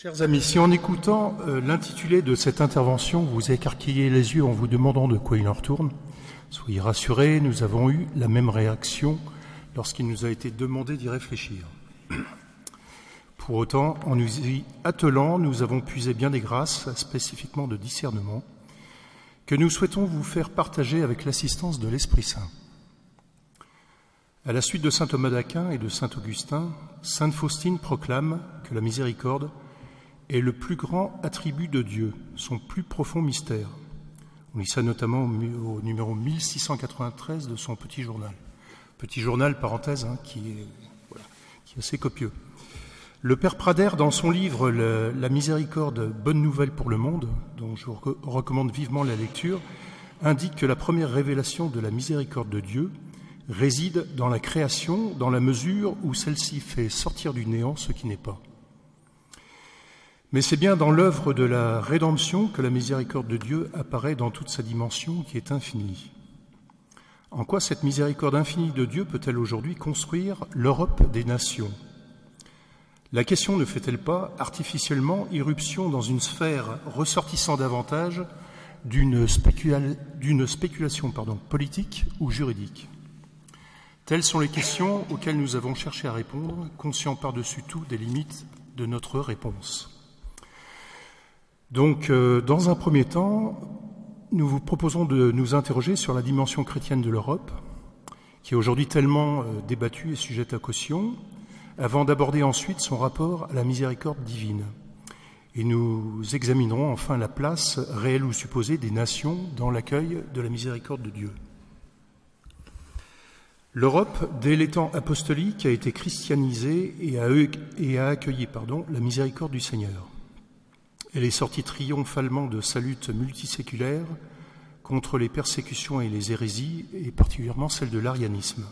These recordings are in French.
Chers amis, si en écoutant euh, l'intitulé de cette intervention, vous écarquillez les yeux en vous demandant de quoi il en retourne, soyez rassurés, nous avons eu la même réaction lorsqu'il nous a été demandé d'y réfléchir. Pour autant, en nous y attelant, nous avons puisé bien des grâces, spécifiquement de discernement, que nous souhaitons vous faire partager avec l'assistance de l'Esprit Saint. À la suite de saint Thomas d'Aquin et de saint Augustin, sainte Faustine proclame que la miséricorde est le plus grand attribut de Dieu, son plus profond mystère. On lit ça notamment au numéro 1693 de son petit journal. Petit journal, parenthèse, hein, qui, est, assez copieux. Le Père Prader, dans son livre La miséricorde, bonne nouvelle pour le monde, dont je recommande vivement la lecture, indique que la première révélation de la miséricorde de Dieu réside dans la création, dans la mesure où celle-ci fait sortir du néant ce qui n'est pas. Mais c'est bien dans l'œuvre de la rédemption que la miséricorde de Dieu apparaît dans toute sa dimension qui est infinie. En quoi cette miséricorde infinie de Dieu peut-elle aujourd'hui construire l'Europe des nations? La question ne fait-elle pas artificiellement irruption dans une sphère ressortissant davantage d'une spéculation politique ou juridique? Telles sont les questions auxquelles nous avons cherché à répondre, conscients par-dessus tout des limites de notre réponse. Donc, euh, dans un premier temps, nous vous proposons de nous interroger sur la dimension chrétienne de l'Europe, qui est aujourd'hui tellement euh, débattue et sujette à caution, avant d'aborder ensuite son rapport à la miséricorde divine. Et nous examinerons enfin la place réelle ou supposée des nations dans l'accueil de la miséricorde de Dieu. L'Europe, dès les temps apostoliques, a été christianisée et a, accueilli la miséricorde du Seigneur. Elle est sortie triomphalement de sa lutte multiséculaire contre les persécutions et les hérésies, et particulièrement celle de l'arianisme.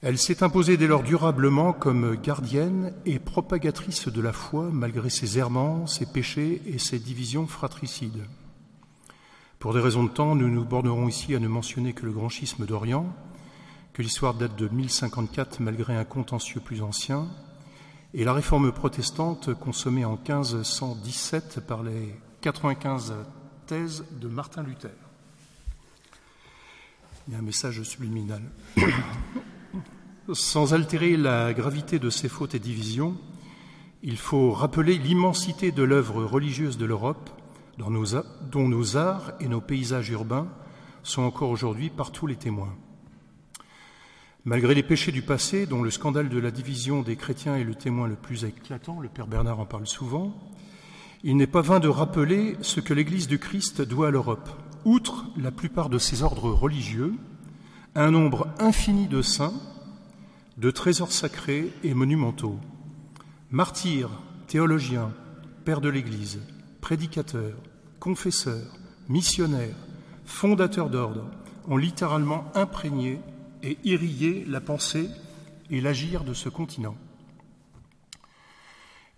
Elle s'est imposée dès lors durablement comme gardienne et propagatrice de la foi malgré ses errements, ses péchés et ses divisions fratricides. Pour des raisons de temps, nous nous bornerons ici à ne mentionner que le grand schisme d'Orient, que l'histoire date de 1054 malgré un contentieux plus ancien, et la réforme protestante consommée en 1517 par les 95 thèses de Martin Luther. Il y a un message subliminal. Sans altérer la gravité de ces fautes et divisions, il faut rappeler l'immensité de l'œuvre religieuse de l'Europe, dont nos arts et nos paysages urbains sont encore aujourd'hui partout les témoins. Malgré les péchés du passé, dont le scandale de la division des chrétiens est le témoin le plus éclatant, le Père Bernard en parle souvent, il n'est pas vain de rappeler ce que l'Église du Christ doit à l'Europe. Outre la plupart de ses ordres religieux, un nombre infini de saints, de trésors sacrés et monumentaux, martyrs, théologiens, pères de l'Église, prédicateurs, confesseurs, missionnaires, fondateurs d'ordres, ont littéralement imprégné et irriguer la pensée et l'agir de ce continent.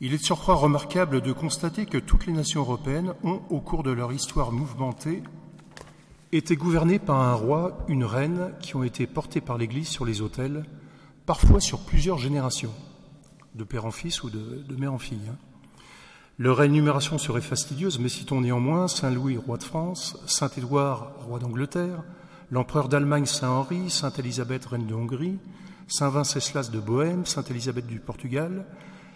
Il est de surcroît remarquable de constater que toutes les nations européennes ont, au cours de leur histoire mouvementée, été gouvernées par un roi, une reine, qui ont été portés par l'Église sur les autels, parfois sur plusieurs générations, de père en fils ou de, mère en fille. Hein. Leur énumération serait fastidieuse, mais citons néanmoins Saint Louis, roi de France, Saint Édouard, roi d'Angleterre, l'empereur d'Allemagne Saint-Henri, Sainte Élisabeth, reine de Hongrie, Saint Venceslas de Bohême, Sainte Élisabeth du Portugal,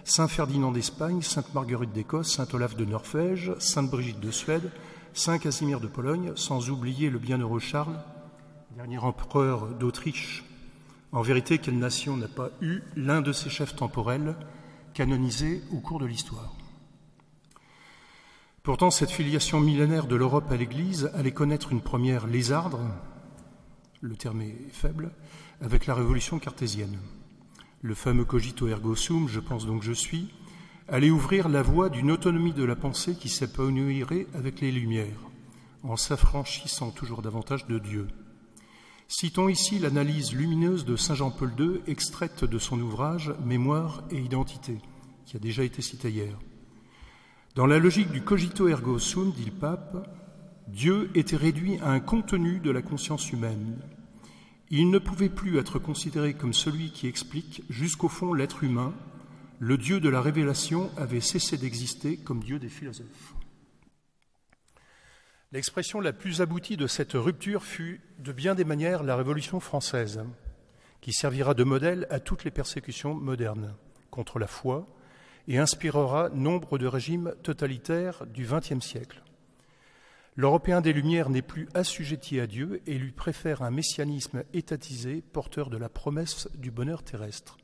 Saint Ferdinand d'Espagne, Sainte Marguerite d'Écosse, Saint Olaf de Norvège, Sainte Brigitte de Suède, Saint Casimir de Pologne, sans oublier le bienheureux Charles, dernier empereur d'Autriche. En vérité, quelle nation n'a pas eu l'un de ses chefs temporels canonisés au cours de l'histoire? Pourtant, cette filiation millénaire de l'Europe à l'Église allait connaître une première lézardre, le terme est faible, avec la révolution cartésienne. Le fameux cogito ergo sum, je pense donc je suis, allait ouvrir la voie d'une autonomie de la pensée qui s'épanouirait avec les Lumières, en s'affranchissant toujours davantage de Dieu. Citons ici l'analyse lumineuse de Saint Jean-Paul II, extraite de son ouvrage Mémoire et identité, qui a déjà été cité hier. Dans la logique du cogito ergo sum, dit le pape, Dieu était réduit à un contenu de la conscience humaine. Il ne pouvait plus être considéré comme celui qui explique jusqu'au fond l'être humain, le Dieu de la révélation avait cessé d'exister comme Dieu des philosophes. L'expression la plus aboutie de cette rupture fut, de bien des manières, la Révolution française, qui servira de modèle à toutes les persécutions modernes contre la foi et inspirera nombre de régimes totalitaires du XXe siècle. L'Européen des Lumières n'est plus assujetti à Dieu et lui préfère un messianisme étatisé porteur de la promesse du bonheur terrestre.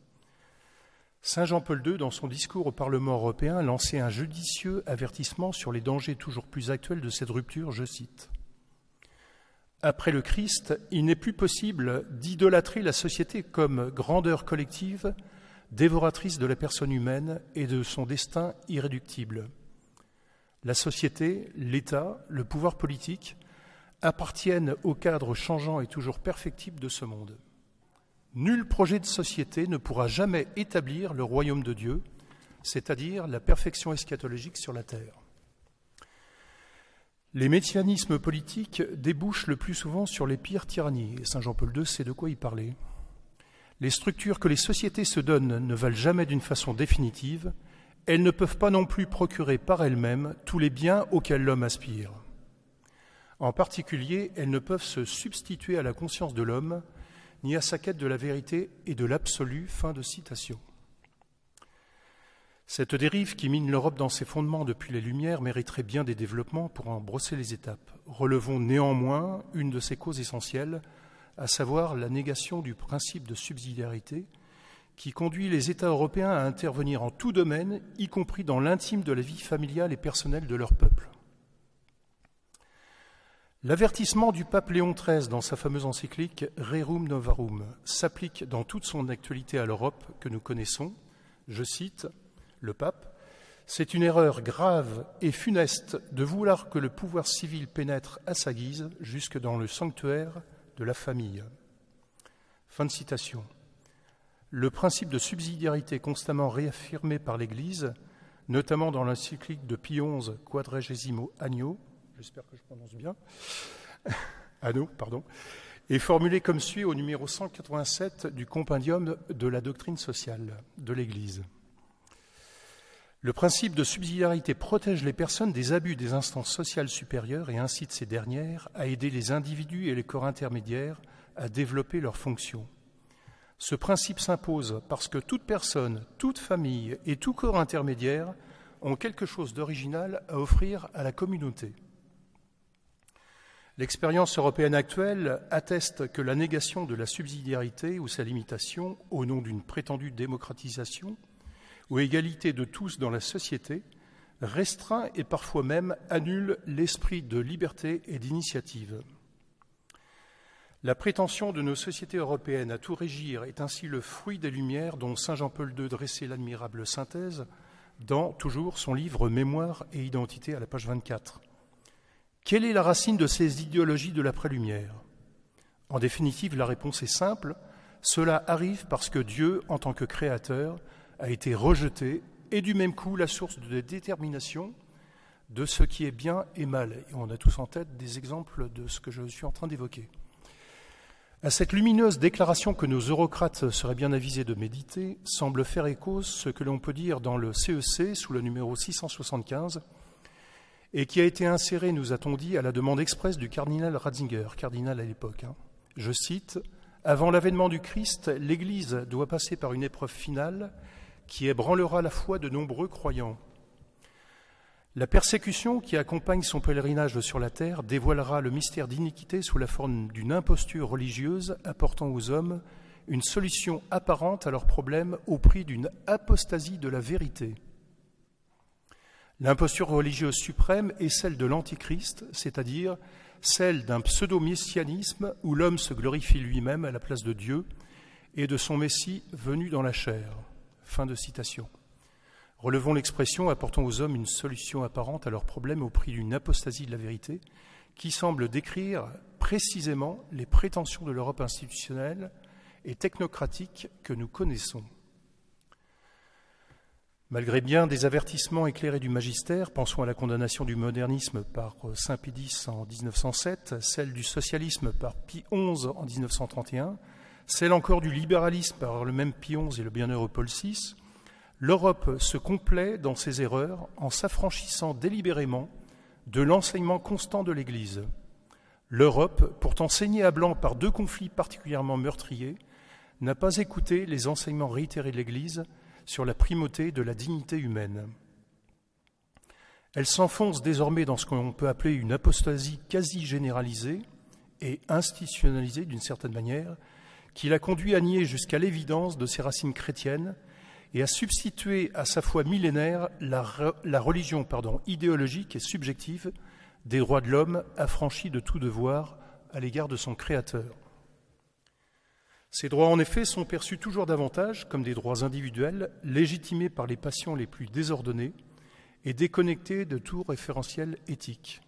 Saint Jean-Paul II, dans son discours au Parlement européen, lançait un judicieux avertissement sur les dangers toujours plus actuels de cette rupture, je cite. Après le Christ, il n'est plus possible d'idolâtrer la société comme grandeur collective, dévoratrice de la personne humaine et de son destin irréductible. La société, l'État, le pouvoir politique appartiennent au cadre changeant et toujours perfectible de ce monde. Nul projet de société ne pourra jamais établir le royaume de Dieu, c'est-à-dire la perfection eschatologique sur la terre. Les mécanismes politiques débouchent le plus souvent sur les pires tyrannies, et Saint Jean-Paul II sait de quoi y parler. Les structures que les sociétés se donnent ne valent jamais d'une façon définitive, elles ne peuvent pas non plus procurer par elles-mêmes tous les biens auxquels l'homme aspire. En particulier, elles ne peuvent se substituer à la conscience de l'homme ni à sa quête de la vérité et de l'absolu. Fin de citation. Cette dérive qui mine l'Europe dans ses fondements depuis les Lumières mériterait bien des développements pour en brosser les étapes. Relevons néanmoins une de ses causes essentielles, à savoir la négation du principe de subsidiarité qui conduit les États européens à intervenir en tout domaine, y compris dans l'intime de la vie familiale et personnelle de leur peuple. L'avertissement du pape Léon XIII dans sa fameuse encyclique Rerum Novarum s'applique dans toute son actualité à l'Europe que nous connaissons. Je cite le pape C'est une erreur grave et funeste de vouloir que le pouvoir civil pénètre à sa guise jusque dans le sanctuaire de la famille. Fin de citation. Le principe de subsidiarité constamment réaffirmé par l'Église, notamment dans l'encyclique de Pie XI Quadragesimo Agno, j'espère que je prononce bien, Anneau, pardon, est formulé comme suit au numéro 187 du compendium de la doctrine sociale de l'Église. Le principe de subsidiarité protège les personnes des abus des instances sociales supérieures et incite ces dernières à aider les individus et les corps intermédiaires à développer leurs fonctions. Ce principe s'impose parce que toute personne, toute famille et tout corps intermédiaire ont quelque chose d'original à offrir à la communauté. L'expérience européenne actuelle atteste que la négation de la subsidiarité ou sa limitation au nom d'une prétendue démocratisation ou égalité de tous dans la société restreint et parfois même annule l'esprit de liberté et d'initiative. La prétention de nos sociétés européennes à tout régir est ainsi le fruit des Lumières dont Saint Jean-Paul II dressait l'admirable synthèse dans toujours son livre Mémoire et identité à la page 24. Quelle est la racine de ces idéologies de l'après-lumière? En définitive, la réponse est simple. Cela arrive parce que Dieu, en tant que créateur, a été rejeté et du même coup la source de détermination de ce qui est bien et mal. On a tous en tête des exemples de ce que je suis en train d'évoquer. À cette lumineuse déclaration que nos eurocrates seraient bien avisés de méditer, semble faire écho ce que l'on peut dire dans le CEC e sous le numéro 675 et qui a été inséré, nous a-t-on dit, à la demande expresse du cardinal Ratzinger, cardinal à l'époque. Hein. Je cite Avant l'avènement du Christ, l'Église doit passer par une épreuve finale qui ébranlera la foi de nombreux croyants. La persécution qui accompagne son pèlerinage sur la terre dévoilera le mystère d'iniquité sous la forme d'une imposture religieuse apportant aux hommes une solution apparente à leurs problèmes au prix d'une apostasie de la vérité. L'imposture religieuse suprême est celle de l'Antichrist, c'est-à-dire celle d'un pseudo-messianisme où l'homme se glorifie lui-même à la place de Dieu et de son Messie venu dans la chair. Fin de citation. Relevons l'expression apportant aux hommes une solution apparente à leurs problèmes au prix d'une apostasie de la vérité qui semble décrire précisément les prétentions de l'Europe institutionnelle et technocratique que nous connaissons. Malgré bien des avertissements éclairés du magistère, pensons à la condamnation du modernisme par Saint Pie en 1907, celle du socialisme par Pie XI en 1931, celle encore du libéralisme par le même Pie XI et le bienheureux Paul VI, l'Europe se complaît dans ses erreurs en s'affranchissant délibérément de l'enseignement constant de l'Église. L'Europe, pourtant saignée à blanc par deux conflits particulièrement meurtriers, n'a pas écouté les enseignements réitérés de l'Église sur la primauté de la dignité humaine. Elle s'enfonce désormais dans ce qu'on peut appeler une apostasie quasi généralisée et institutionnalisée d'une certaine manière, qui l'a conduit à nier jusqu'à l'évidence de ses racines chrétiennes et à substituer à sa foi millénaire la, religion pardon, idéologique et subjective des droits de l'homme affranchis de tout devoir à l'égard de son Créateur. Ces droits, en effet, sont perçus toujours davantage comme des droits individuels, légitimés par les passions les plus désordonnées et déconnectés de tout référentiel éthique.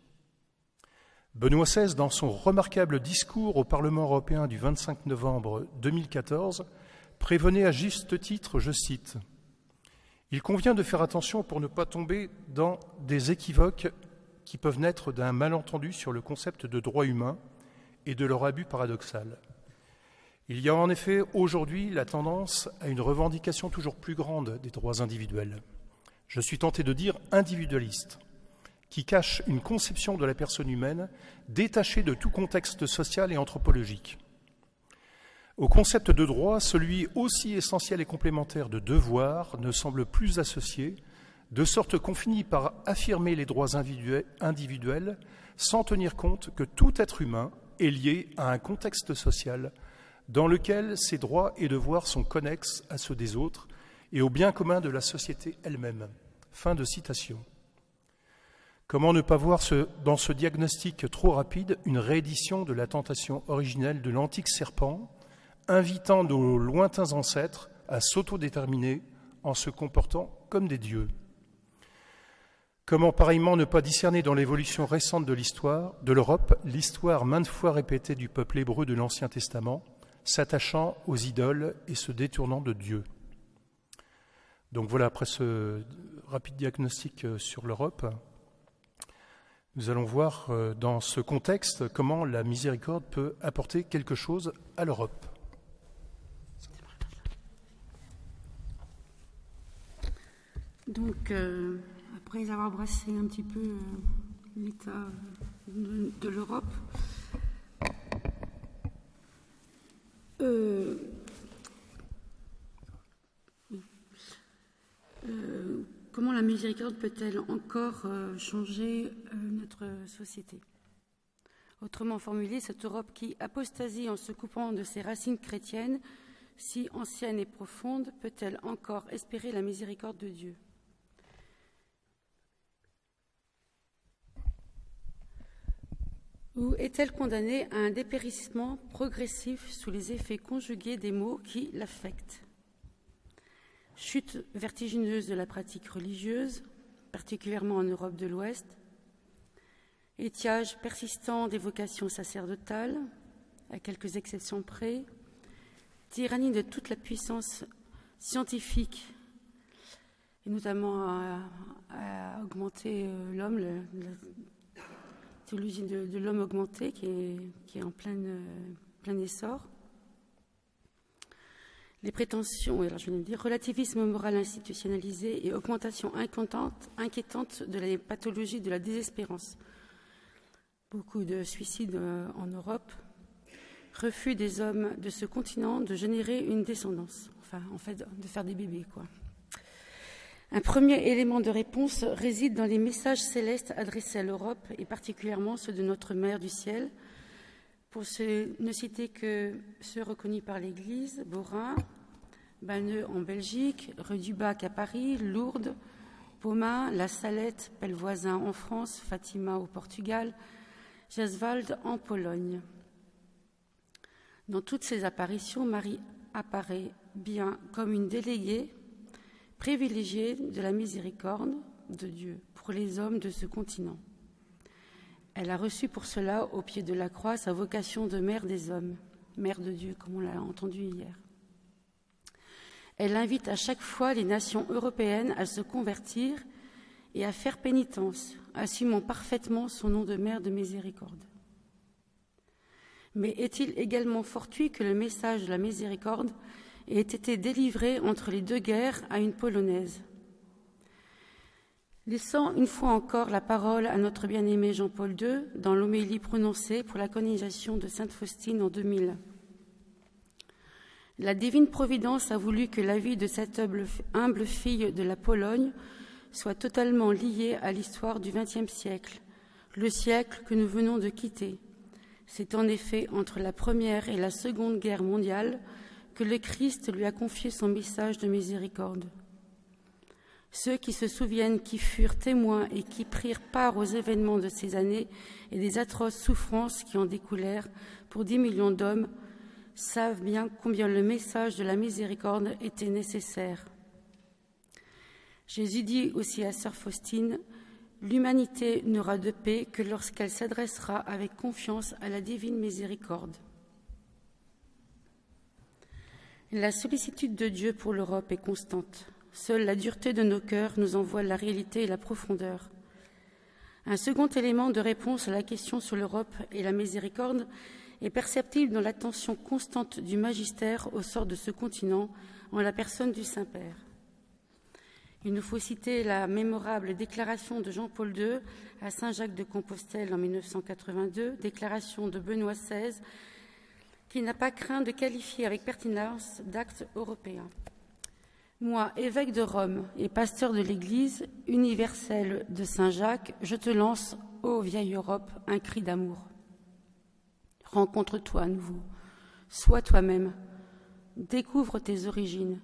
Benoît XVI, dans son remarquable discours au Parlement européen du 25 novembre 2014, prévenait à juste titre, je cite, Il convient de faire attention pour ne pas tomber dans des équivoques qui peuvent naître d'un malentendu sur le concept de droit humain et de leur abus paradoxal. Il y a en effet aujourd'hui la tendance à une revendication toujours plus grande des droits individuels. Je suis tenté de dire individualiste, qui cache une conception de la personne humaine détachée de tout contexte social et anthropologique. Au concept de droit, celui aussi essentiel et complémentaire de devoir ne semble plus associé, de sorte qu'on finit par affirmer les droits individuels sans tenir compte que tout être humain est lié à un contexte social dans lequel ses droits et devoirs sont connexes à ceux des autres et au bien commun de la société elle-même. Fin de citation. Comment ne pas voir dans ce diagnostic trop rapide une réédition de la tentation originelle de l'antique serpent, invitant nos lointains ancêtres à s'autodéterminer en se comportant comme des dieux Comment pareillement ne pas discerner dans l'évolution récente de l'histoire, de l'Europe, l'histoire maintes fois répétée du peuple hébreu de l'Ancien Testament, s'attachant aux idoles et se détournant de Dieu? Donc voilà, après ce rapide diagnostic euh, sur l'Europe, nous allons voir euh, dans ce contexte comment la miséricorde peut apporter quelque chose à l'Europe. Donc, euh, après avoir brassé un petit peu l'état de l'Europe, Euh, euh, comment la miséricorde peut-elle encore euh, changer notre société? Autrement formulé, cette Europe qui apostasie en se coupant de ses racines chrétiennes, si anciennes et profondes, peut-elle encore espérer la miséricorde de Dieu? Ou est-elle condamnée à un dépérissement progressif sous les effets conjugués des maux qui l'affectent? Chute vertigineuse de la pratique religieuse, particulièrement en Europe de l'Ouest, étiage persistant des vocations sacerdotales, à quelques exceptions près, tyrannie de toute la puissance scientifique, et notamment à, augmenter euh, l'homme, théologie de, de l'homme augmenté qui est, qui est en plein, euh, plein essor. Les prétentions, alors je viens de dire, relativisme moral institutionnalisé et augmentation inquiétante, inquiétante de la pathologie de la désespérance. Beaucoup de suicides euh, en Europe. Refus des hommes de ce continent de générer une descendance, enfin, en fait, de faire des bébés, quoi. Un premier élément de réponse réside dans les messages célestes adressés à l'Europe et particulièrement ceux de notre Mère du ciel. Pour ne citer que ceux reconnus par l'Église, Borin, Banneux en Belgique, Rue du Bac à Paris, Lourdes, Pomain, La Salette, Pellevoisin en France, Fatima au Portugal, Jaswald en Pologne. Dans toutes ces apparitions, Marie apparaît bien comme une déléguée privilégiée de la miséricorde de Dieu pour les hommes de ce continent. Elle a reçu pour cela, au pied de la croix, sa vocation de mère des hommes, mère de Dieu, comme on l'a entendu hier. Elle invite à chaque fois les nations européennes à se convertir et à faire pénitence, assumant parfaitement son nom de mère de miséricorde. Mais est-il également fortuit que le message de la miséricorde et ait été délivré entre les deux guerres à une Polonaise. Laissant une fois encore la parole à notre bien-aimé Jean-Paul II dans l'homélie prononcée pour la canonisation de Sainte Faustine en 2000. La divine providence a voulu que la vie de cette humble fille de la Pologne soit totalement liée à l'histoire du XXe siècle, le siècle que nous venons de quitter. C'est en effet entre la Première et la Seconde Guerre mondiale que le Christ lui a confié son message de miséricorde. Ceux qui se souviennent qui furent témoins et qui prirent part aux événements de ces années et des atroces souffrances qui en découlèrent pour dix millions d'hommes savent bien combien le message de la miséricorde était nécessaire. Jésus dit aussi à sœur Faustine L'humanité n'aura de paix que lorsqu'elle s'adressera avec confiance à la divine miséricorde. La sollicitude de Dieu pour l'Europe est constante. Seule la dureté de nos cœurs nous envoie la réalité et la profondeur. Un second élément de réponse à la question sur l'Europe et la miséricorde est perceptible dans l'attention constante du magistère au sort de ce continent en la personne du Saint-Père. Il nous faut citer la mémorable déclaration de Jean-Paul II à Saint-Jacques de Compostelle en 1982, déclaration de Benoît XVI, qui n'a pas craint de qualifier avec pertinence d'acte européen. Moi, évêque de Rome et pasteur de l'Église universelle de Saint-Jacques, je te lance, ô vieille Europe, un cri d'amour. Rencontre-toi à nouveau, sois toi-même, découvre tes origines,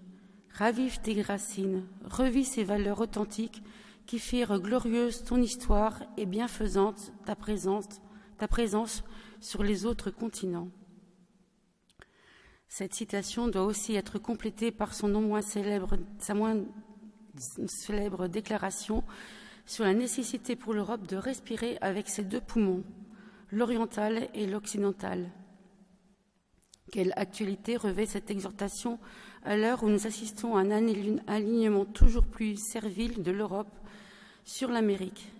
ravive tes racines, revis ces valeurs authentiques qui firent glorieuse ton histoire et bienfaisante ta présence, ta présence sur les autres continents. Cette citation doit aussi être complétée par son non moins célèbre, sa moins célèbre déclaration sur la nécessité pour l'Europe de respirer avec ses deux poumons, l'oriental et l'occidental. Quelle actualité revêt cette exhortation à l'heure où nous assistons à un alignement toujours plus servile de l'Europe sur l'Amérique?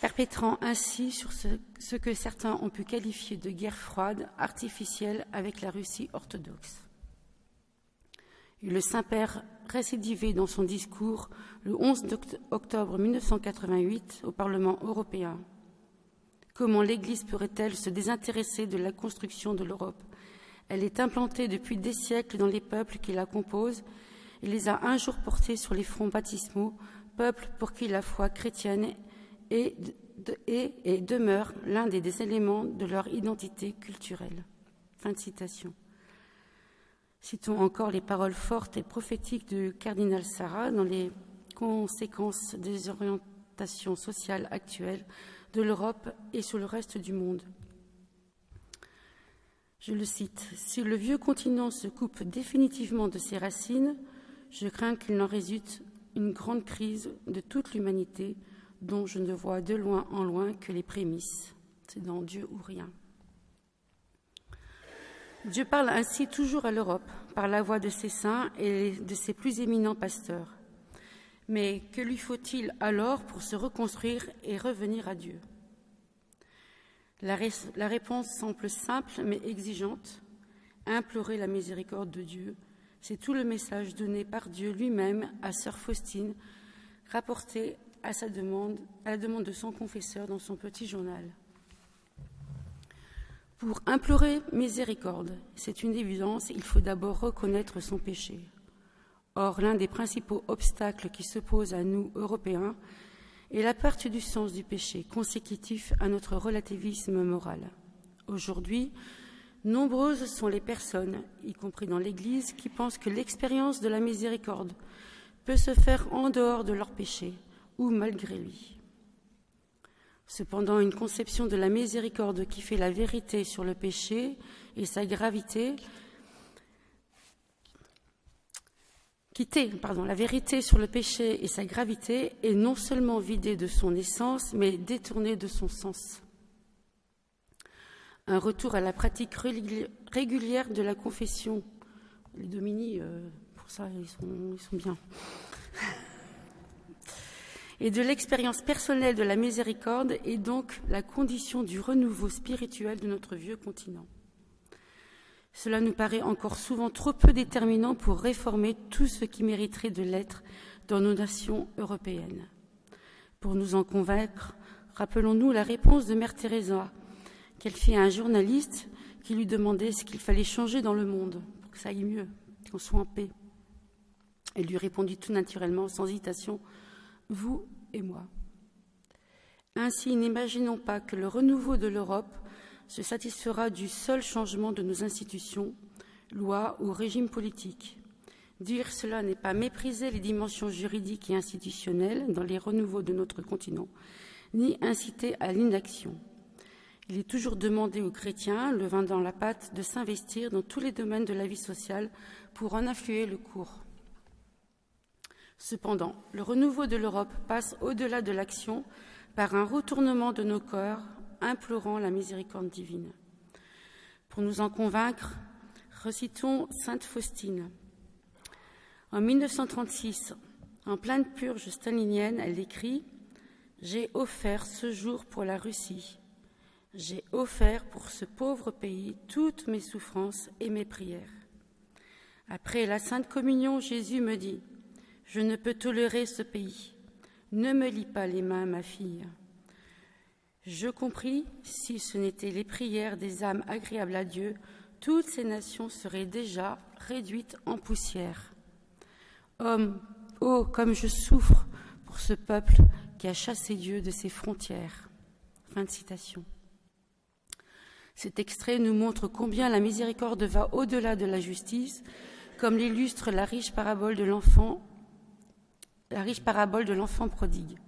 Perpétrant ainsi sur ce, que certains ont pu qualifier de guerre froide artificielle avec la Russie orthodoxe. Le Saint-Père récidivé dans son discours le 11 octobre 1988 au Parlement européen. Comment l'Église pourrait-elle se désintéresser de la construction de l'Europe? Elle est implantée depuis des siècles dans les peuples qui la composent et les a un jour portés sur les fronts baptismaux, peuples pour qui la foi chrétienne et, demeure l'un des, éléments de leur identité culturelle. Fin de citation. Citons encore les paroles fortes et prophétiques du cardinal Sarah dans les conséquences des orientations sociales actuelles de l'Europe et sur le reste du monde. Je le cite Si le vieux continent se coupe définitivement de ses racines, je crains qu'il n'en résulte une grande crise de toute l'humanité dont je ne vois de loin en loin que les prémices. C'est dans Dieu ou rien. Dieu parle ainsi toujours à l'Europe par la voix de ses saints et de ses plus éminents pasteurs. Mais que lui faut-il alors pour se reconstruire et revenir à Dieu? La, réponse semble simple mais exigeante. Implorer la miséricorde de Dieu, c'est tout le message donné par Dieu lui-même à sœur Faustine, rapporté à sa demande, à la demande de son confesseur dans son petit journal. Pour implorer miséricorde, c'est une évidence, il faut d'abord reconnaître son péché. Or, l'un des principaux obstacles qui se posent à nous, Européens, est la perte du sens du péché, consécutif à notre relativisme moral. Aujourd'hui, nombreuses sont les personnes, y compris dans l'Église, qui pensent que l'expérience de la miséricorde peut se faire en dehors de leur péché, ou malgré lui. Cependant, une conception de la miséricorde qui fait la vérité sur le péché et sa gravité, quitter la vérité sur le péché et sa gravité est non seulement vidée de son essence, mais détournée de son sens. Un retour à la pratique régulière de la confession. Les Domini, euh, pour ça, ils sont, ils sont bien et de l'expérience personnelle de la miséricorde est donc la condition du renouveau spirituel de notre vieux continent. Cela nous paraît encore souvent trop peu déterminant pour réformer tout ce qui mériterait de l'être dans nos nations européennes. Pour nous en convaincre, rappelons-nous la réponse de Mère Teresa qu'elle fit à un journaliste qui lui demandait ce qu'il fallait changer dans le monde pour que ça aille mieux, qu'on soit en paix. Elle lui répondit tout naturellement, sans hésitation, Vous et moi. Ainsi, n'imaginons pas que le renouveau de l'Europe se satisfera du seul changement de nos institutions, lois ou régimes politiques. Dire cela n'est pas mépriser les dimensions juridiques et institutionnelles dans les renouveaux de notre continent, ni inciter à l'inaction. Il est toujours demandé aux chrétiens, le vin dans la pâte, de s'investir dans tous les domaines de la vie sociale pour en influer le cours. Cependant, le renouveau de l'Europe passe au-delà de l'action par un retournement de nos corps implorant la miséricorde divine. Pour nous en convaincre, recitons Sainte Faustine. En 1936, en pleine purge stalinienne, elle écrit J'ai offert ce jour pour la Russie. J'ai offert pour ce pauvre pays toutes mes souffrances et mes prières. Après la Sainte Communion, Jésus me dit Je ne peux tolérer ce pays. Ne me lis pas les mains, ma fille. Je compris, si ce n'étaient les prières des âmes agréables à Dieu, toutes ces nations seraient déjà réduites en poussière. Homme, oh, comme je souffre pour ce peuple qui a chassé Dieu de ses frontières. Fin de citation. Cet extrait nous montre combien la miséricorde va au-delà de la justice, comme l'illustre la riche parabole de l'enfant, la riche parabole de l'enfant prodigue.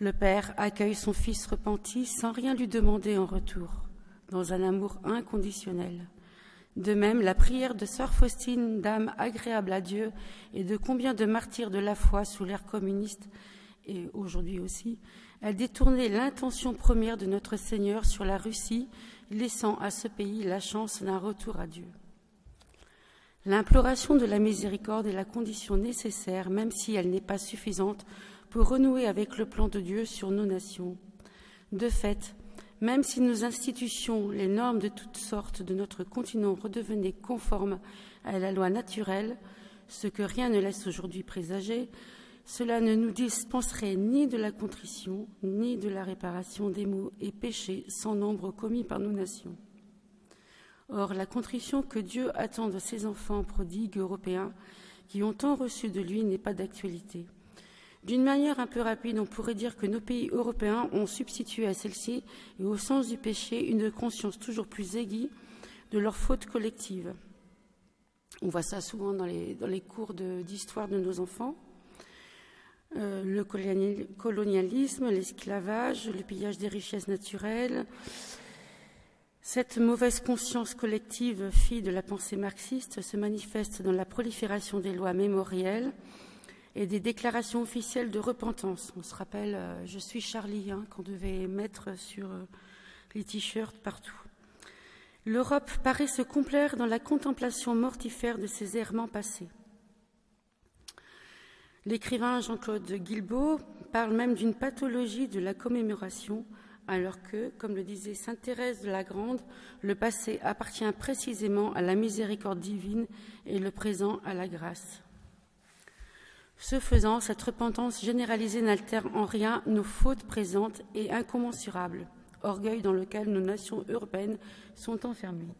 Le Père accueille son Fils repenti sans rien lui demander en retour, dans un amour inconditionnel. De même, la prière de sœur Faustine, dame agréable à Dieu, et de combien de martyrs de la foi sous l'ère communiste, et aujourd'hui aussi, a détourné l'intention première de notre Seigneur sur la Russie, laissant à ce pays la chance d'un retour à Dieu. L'imploration de la miséricorde est la condition nécessaire, même si elle n'est pas suffisante, pour renouer avec le plan de Dieu sur nos nations. De fait, même si nos institutions, les normes de toutes sortes de notre continent redevenaient conformes à la loi naturelle, ce que rien ne laisse aujourd'hui présager, cela ne nous dispenserait ni de la contrition, ni de la réparation des maux et péchés sans nombre commis par nos nations. Or, la contrition que Dieu attend de ses enfants prodigues européens qui ont tant reçu de lui n'est pas d'actualité. D'une manière un peu rapide, on pourrait dire que nos pays européens ont substitué à celle-ci, et au sens du péché, une conscience toujours plus aiguë de leur faute collective. On voit ça souvent dans les, cours d'histoire de, nos enfants. Euh, le colonialisme, l'esclavage, le pillage des richesses naturelles. Cette mauvaise conscience collective, fille de la pensée marxiste, se manifeste dans la prolifération des lois mémorielles, et des déclarations officielles de repentance. On se rappelle euh, Je suis Charlie hein, qu'on devait mettre sur euh, les t-shirts partout. L'Europe paraît se complaire dans la contemplation mortifère de ses errements passés. L'écrivain Jean-Claude Guilbeault parle même d'une pathologie de la commémoration, alors que, comme le disait Sainte Thérèse de la Grande, le passé appartient précisément à la miséricorde divine et le présent à la grâce. Ce faisant, cette repentance généralisée n'altère en rien nos fautes présentes et incommensurables, orgueil dans lequel nos nations européennes sont enfermées.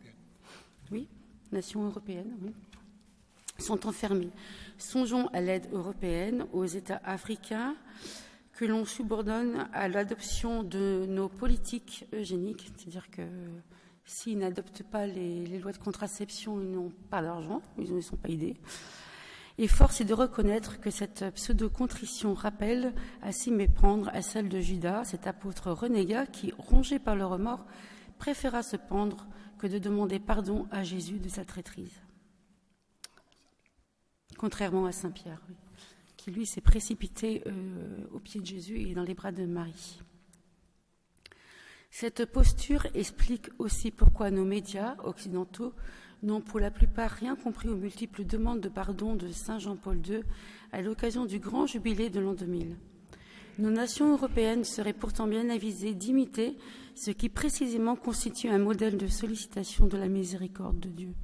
Oui, nations européennes, sont enfermées. Songeons à l'aide européenne, aux États africains, que l'on subordonne à l'adoption de nos politiques eugéniques, c'est-à-dire que s'ils n'adoptent pas les, lois de contraception, ils n'ont pas d'argent, ils ne sont pas aidés. Et force est de reconnaître que cette pseudo-contrition rappelle à s'y méprendre à celle de Judas, cet apôtre renégat qui, rongé par le remords, préféra se pendre que de demander pardon à Jésus de sa traîtrise. Contrairement à Saint Pierre, qui lui s'est précipité euh, au pied de Jésus et dans les bras de Marie. Cette posture explique aussi pourquoi nos médias occidentaux n'ont pour la plupart rien compris aux multiples demandes de pardon de Saint Jean-Paul II à l'occasion du grand jubilé de l'an 2000. Nos nations européennes seraient pourtant bien avisées d'imiter ce qui précisément constitue un modèle de sollicitation de la miséricorde de Dieu,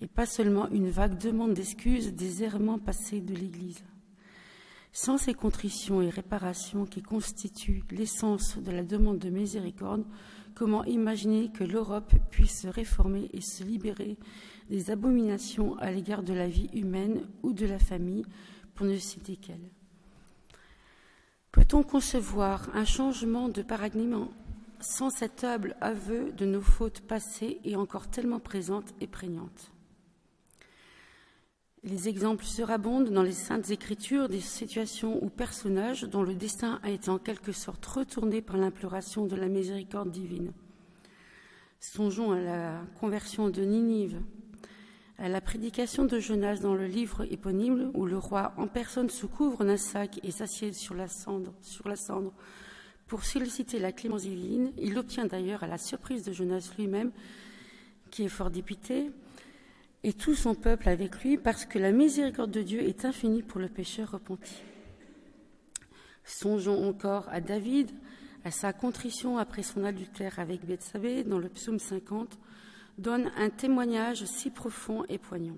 et pas seulement une vague demande d'excuses des errements passés de l'Église. Sans ces contritions et réparations qui constituent l'essence de la demande de miséricorde, comment imaginer que l'Europe puisse se réformer et se libérer des abominations à l'égard de la vie humaine ou de la famille, pour ne citer qu'elle Peut-on concevoir un changement de paradigme sans cet humble aveu de nos fautes passées et encore tellement présentes et prégnantes? Les exemples surabondent dans les saintes écritures des situations ou personnages dont le destin a été en quelque sorte retourné par l'imploration de la miséricorde divine. Songeons à la conversion de Ninive, à la prédication de Jonas dans le livre éponyme où le roi en personne se couvre d'un sac et s'assied sur la cendre, sur la cendre pour solliciter la clémence divine. Il obtient d'ailleurs à la surprise de Jonas lui-même, qui est fort dépité, et tout son peuple avec lui, parce que la miséricorde de Dieu est infinie pour le pécheur repenti. Songeons encore à David, à sa contrition après son adultère avec Bethsabée dans le psaume 50, donne un témoignage si profond et poignant.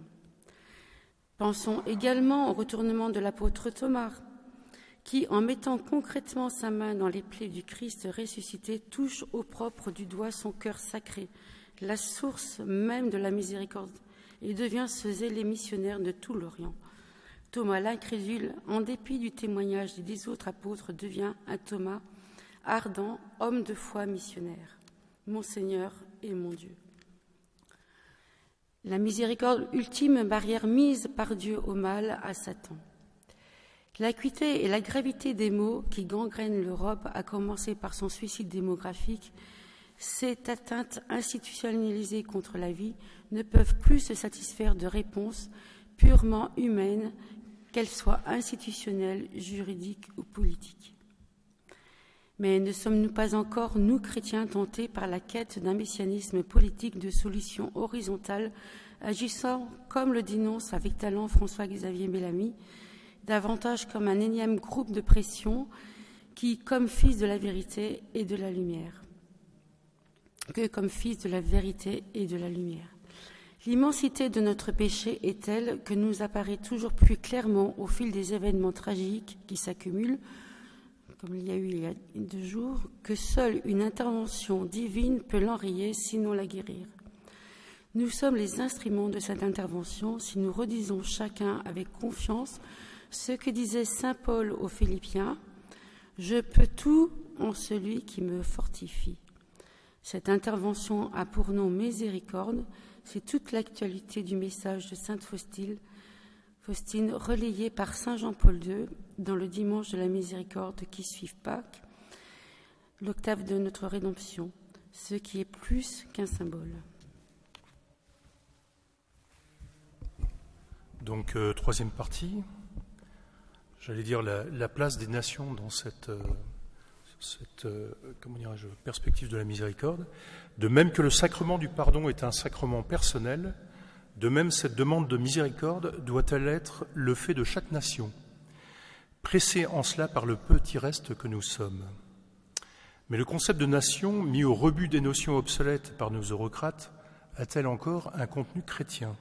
Pensons également au retournement de l'apôtre Thomas, qui, en mettant concrètement sa main dans les plaies du Christ ressuscité, touche au propre du doigt son cœur sacré, la source même de la miséricorde, et devient ce zélé missionnaire de tout l'Orient. Thomas l'incrédule, en dépit du témoignage des autres apôtres, devient un Thomas ardent, homme de foi missionnaire. Mon Seigneur et mon Dieu. La miséricorde ultime barrière mise par Dieu au mal, à Satan. L'acuité et la gravité des maux qui gangrènent l'Europe, à commencer par son suicide démographique, cette atteinte institutionnalisée contre la vie, ne peuvent plus se satisfaire de réponses purement humaines, qu'elles soient institutionnelles, juridiques ou politiques. Mais ne sommes-nous pas encore, nous chrétiens, tentés par la quête d'un messianisme politique de solutions horizontales, agissant, comme le dénonce avec talent François-Xavier Bellamy, davantage comme un énième groupe de pression qui, comme fils de la vérité et de la lumière, que comme fils de la vérité et de la lumière. L'immensité de notre péché est telle que nous apparaît toujours plus clairement au fil des événements tragiques qui s'accumulent, comme il y a eu il y a deux jours, que seule une intervention divine peut l'enrayer, sinon la guérir. Nous sommes les instruments de cette intervention si nous redisons chacun avec confiance ce que disait Saint Paul aux Philippiens Je peux tout en celui qui me fortifie. Cette intervention a pour nom miséricorde, c'est toute l'actualité du message de Sainte Faustine, Faustine relayé par Saint Jean-Paul II dans le dimanche de la miséricorde qui suit Pâques, l'octave de notre rédemption, ce qui est plus qu'un symbole. Donc, euh, troisième partie, j'allais dire la, place des nations dans cette, euh, cette euh, perspective de la miséricorde. De même que le sacrement du pardon est un sacrement personnel, de même cette demande de miséricorde doit-elle être le fait de chaque nation pressé en cela par le petit reste que nous sommes. Mais le concept de nation, mis au rebut des notions obsolètes par nos eurocrates, a-t-elle encore un contenu chrétien?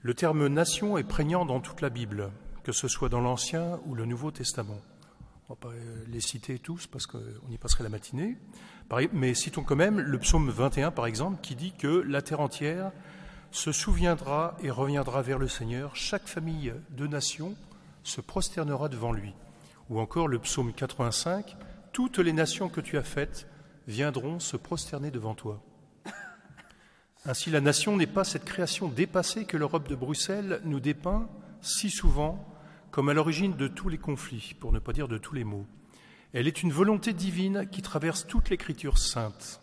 Le terme nation est prégnant dans toute la Bible, que ce soit dans l'Ancien ou le Nouveau Testament. On ne va pas les citer tous parce qu'on y passerait la matinée, mais citons quand même le psaume 21 par exemple qui dit que la terre entière se souviendra et reviendra vers le Seigneur, chaque famille de nation se prosternera devant lui. Ou encore le psaume 85, Toutes les nations que tu as faites viendront se prosterner devant toi. Ainsi, la nation n'est pas cette création dépassée que l'Europe de Bruxelles nous dépeint si souvent comme à l'origine de tous les conflits, pour ne pas dire de tous les maux. Elle est une volonté divine qui traverse toute l'écriture sainte.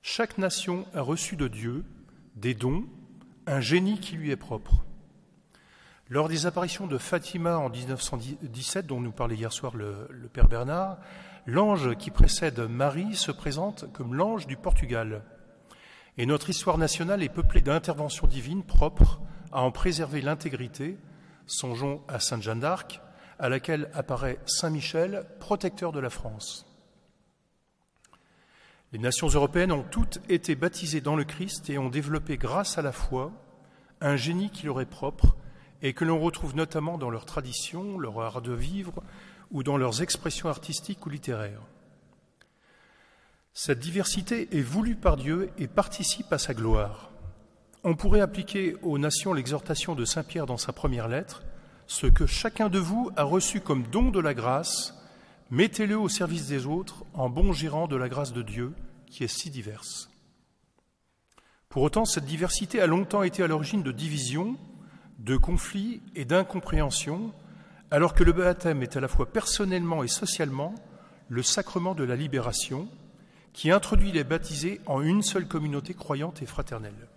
Chaque nation a reçu de Dieu des dons, un génie qui lui est propre. Lors des apparitions de Fatima en 1917, dont nous parlait hier soir le, Père Bernard, l'ange qui précède Marie se présente comme l'ange du Portugal. Et notre histoire nationale est peuplée d'interventions divines propres à en préserver l'intégrité. Songeons à Sainte Jeanne d'Arc, à laquelle apparaît Saint Michel, protecteur de la France. Les nations européennes ont toutes été baptisées dans le Christ et ont développé grâce à la foi un génie qui leur est propre et que l'on retrouve notamment dans leurs traditions, leur art de vivre ou dans leurs expressions artistiques ou littéraires. Cette diversité est voulue par Dieu et participe à sa gloire. On pourrait appliquer aux nations l'exhortation de Saint Pierre dans sa première lettre, ce que chacun de vous a reçu comme don de la grâce, mettez-le au service des autres en bon gérant de la grâce de Dieu qui est si diverse. Pour autant, cette diversité a longtemps été à l'origine de divisions, de conflits et d'incompréhensions, alors que le baptême est à la fois personnellement et socialement le sacrement de la libération, qui introduit les baptisés en une seule communauté croyante et fraternelle.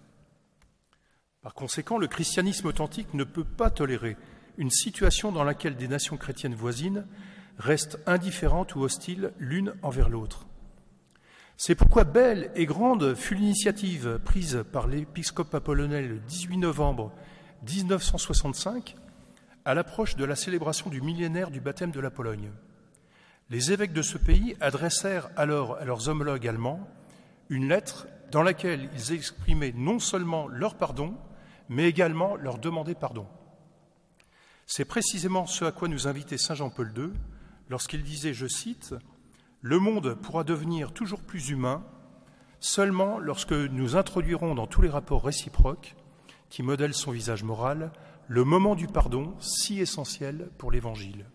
Par conséquent, le christianisme authentique ne peut pas tolérer une situation dans laquelle des nations chrétiennes voisines restent indifférentes ou hostiles l'une envers l'autre. C'est pourquoi belle et grande fut l'initiative prise par l'épiscopat polonais le 18 novembre 1965 à l'approche de la célébration du millénaire du baptême de la Pologne. Les évêques de ce pays adressèrent alors à leurs homologues allemands une lettre dans laquelle ils exprimaient non seulement leur pardon, mais également leur demandaient pardon. C'est précisément ce à quoi nous invitait Saint Jean-Paul II lorsqu'il disait, je cite, Le monde pourra devenir toujours plus humain seulement lorsque nous introduirons dans tous les rapports réciproques qui modèlent son visage moral le moment du pardon si essentiel pour l'Évangile.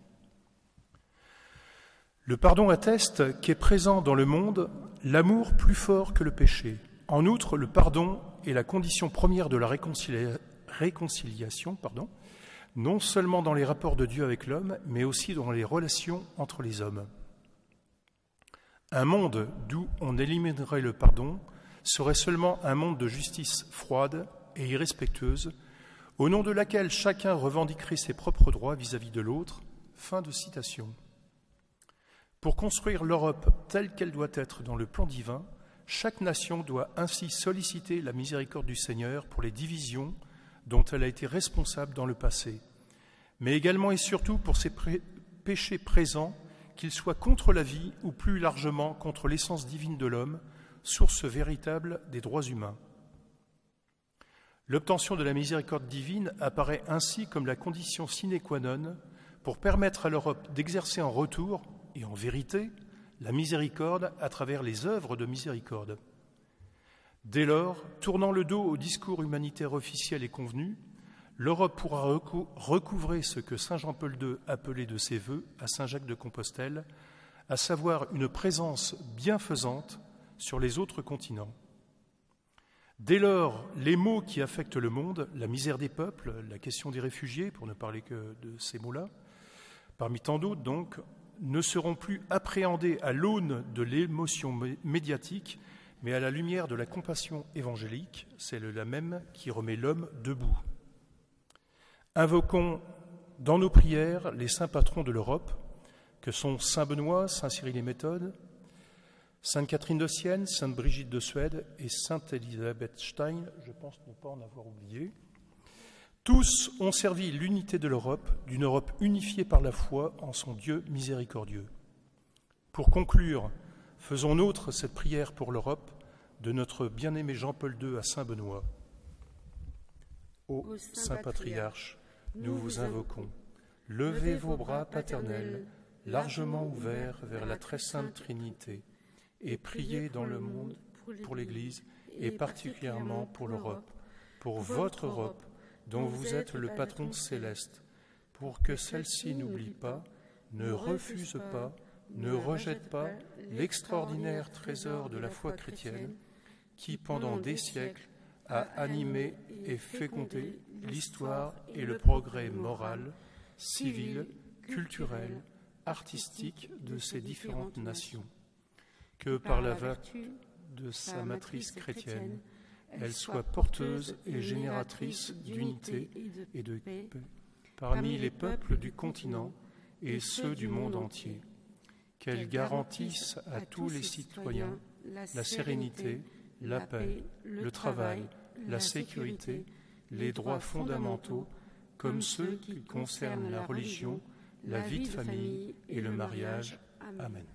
Le pardon atteste qu'est présent dans le monde l'amour plus fort que le péché. En outre, le pardon est la condition première de la réconciliation, non seulement dans les rapports de Dieu avec l'homme, mais aussi dans les relations entre les hommes. Un monde d'où on éliminerait le pardon serait seulement un monde de justice froide et irrespectueuse, au nom de laquelle chacun revendiquerait ses propres droits vis-à-vis -vis de l'autre. Fin de citation. Pour construire l'Europe telle qu'elle doit être dans le plan divin, chaque nation doit ainsi solliciter la miséricorde du Seigneur pour les divisions dont elle a été responsable dans le passé, mais également et surtout pour ses péchés présents, qu'ils soient contre la vie ou plus largement contre l'essence divine de l'homme, source véritable des droits humains. L'obtention de la miséricorde divine apparaît ainsi comme la condition sine qua non pour permettre à l'Europe d'exercer en retour et en vérité la miséricorde à travers les œuvres de miséricorde. Dès lors, tournant le dos au discours humanitaire officiel et convenu, l'Europe pourra recouvrer ce que Saint Jean-Paul II appelait de ses voeux à Saint Jacques de Compostelle, à savoir une présence bienfaisante sur les autres continents. Dès lors, les mots qui affectent le monde, la misère des peuples, la question des réfugiés, pour ne parler que de ces mots-là, parmi tant d'autres donc, ne seront plus appréhendés à l'aune de l'émotion médiatique, mais à la lumière de la compassion évangélique, la même qui remet l'homme debout. Invoquons dans nos prières les saints patrons de l'Europe, que sont Saint Benoît, Saint Cyril et Méthode, Sainte Catherine de Sienne, Sainte Brigitte de Suède et Sainte Elisabeth Stein, je pense ne pas en avoir oublié. Tous ont servi l'unité de l'Europe, d'une Europe unifiée par la foi en son Dieu miséricordieux. Pour conclure, faisons nôtre cette prière pour l'Europe de notre bien-aimé Jean-Paul II à Saint-Benoît. Ô Saint Patriarche, nous vous invoquons. Levez vos bras paternels, largement ouverts vers la très sainte Trinité, et priez dans le monde pour l'Église et particulièrement pour l'Europe, pour votre Europe dont vous êtes le patron céleste, pour que celle-ci n'oublie pas, ne refuse pas, ne rejette pas l'extraordinaire trésor de la foi chrétienne qui, pendant des siècles, a animé et fécondé l'histoire et le progrès moral, civil, culturel, artistique de ces différentes nations. Que par la vertu de sa matrice chrétienne, elle soit porteuse et génératrice d'unité et de paix parmi les peuples du continent et ceux du monde entier, qu'elle garantisse à tous les citoyens la sérénité, la paix, le travail, la sécurité, les droits fondamentaux, comme ceux qui concernent la religion, la vie de famille et le mariage. Amen.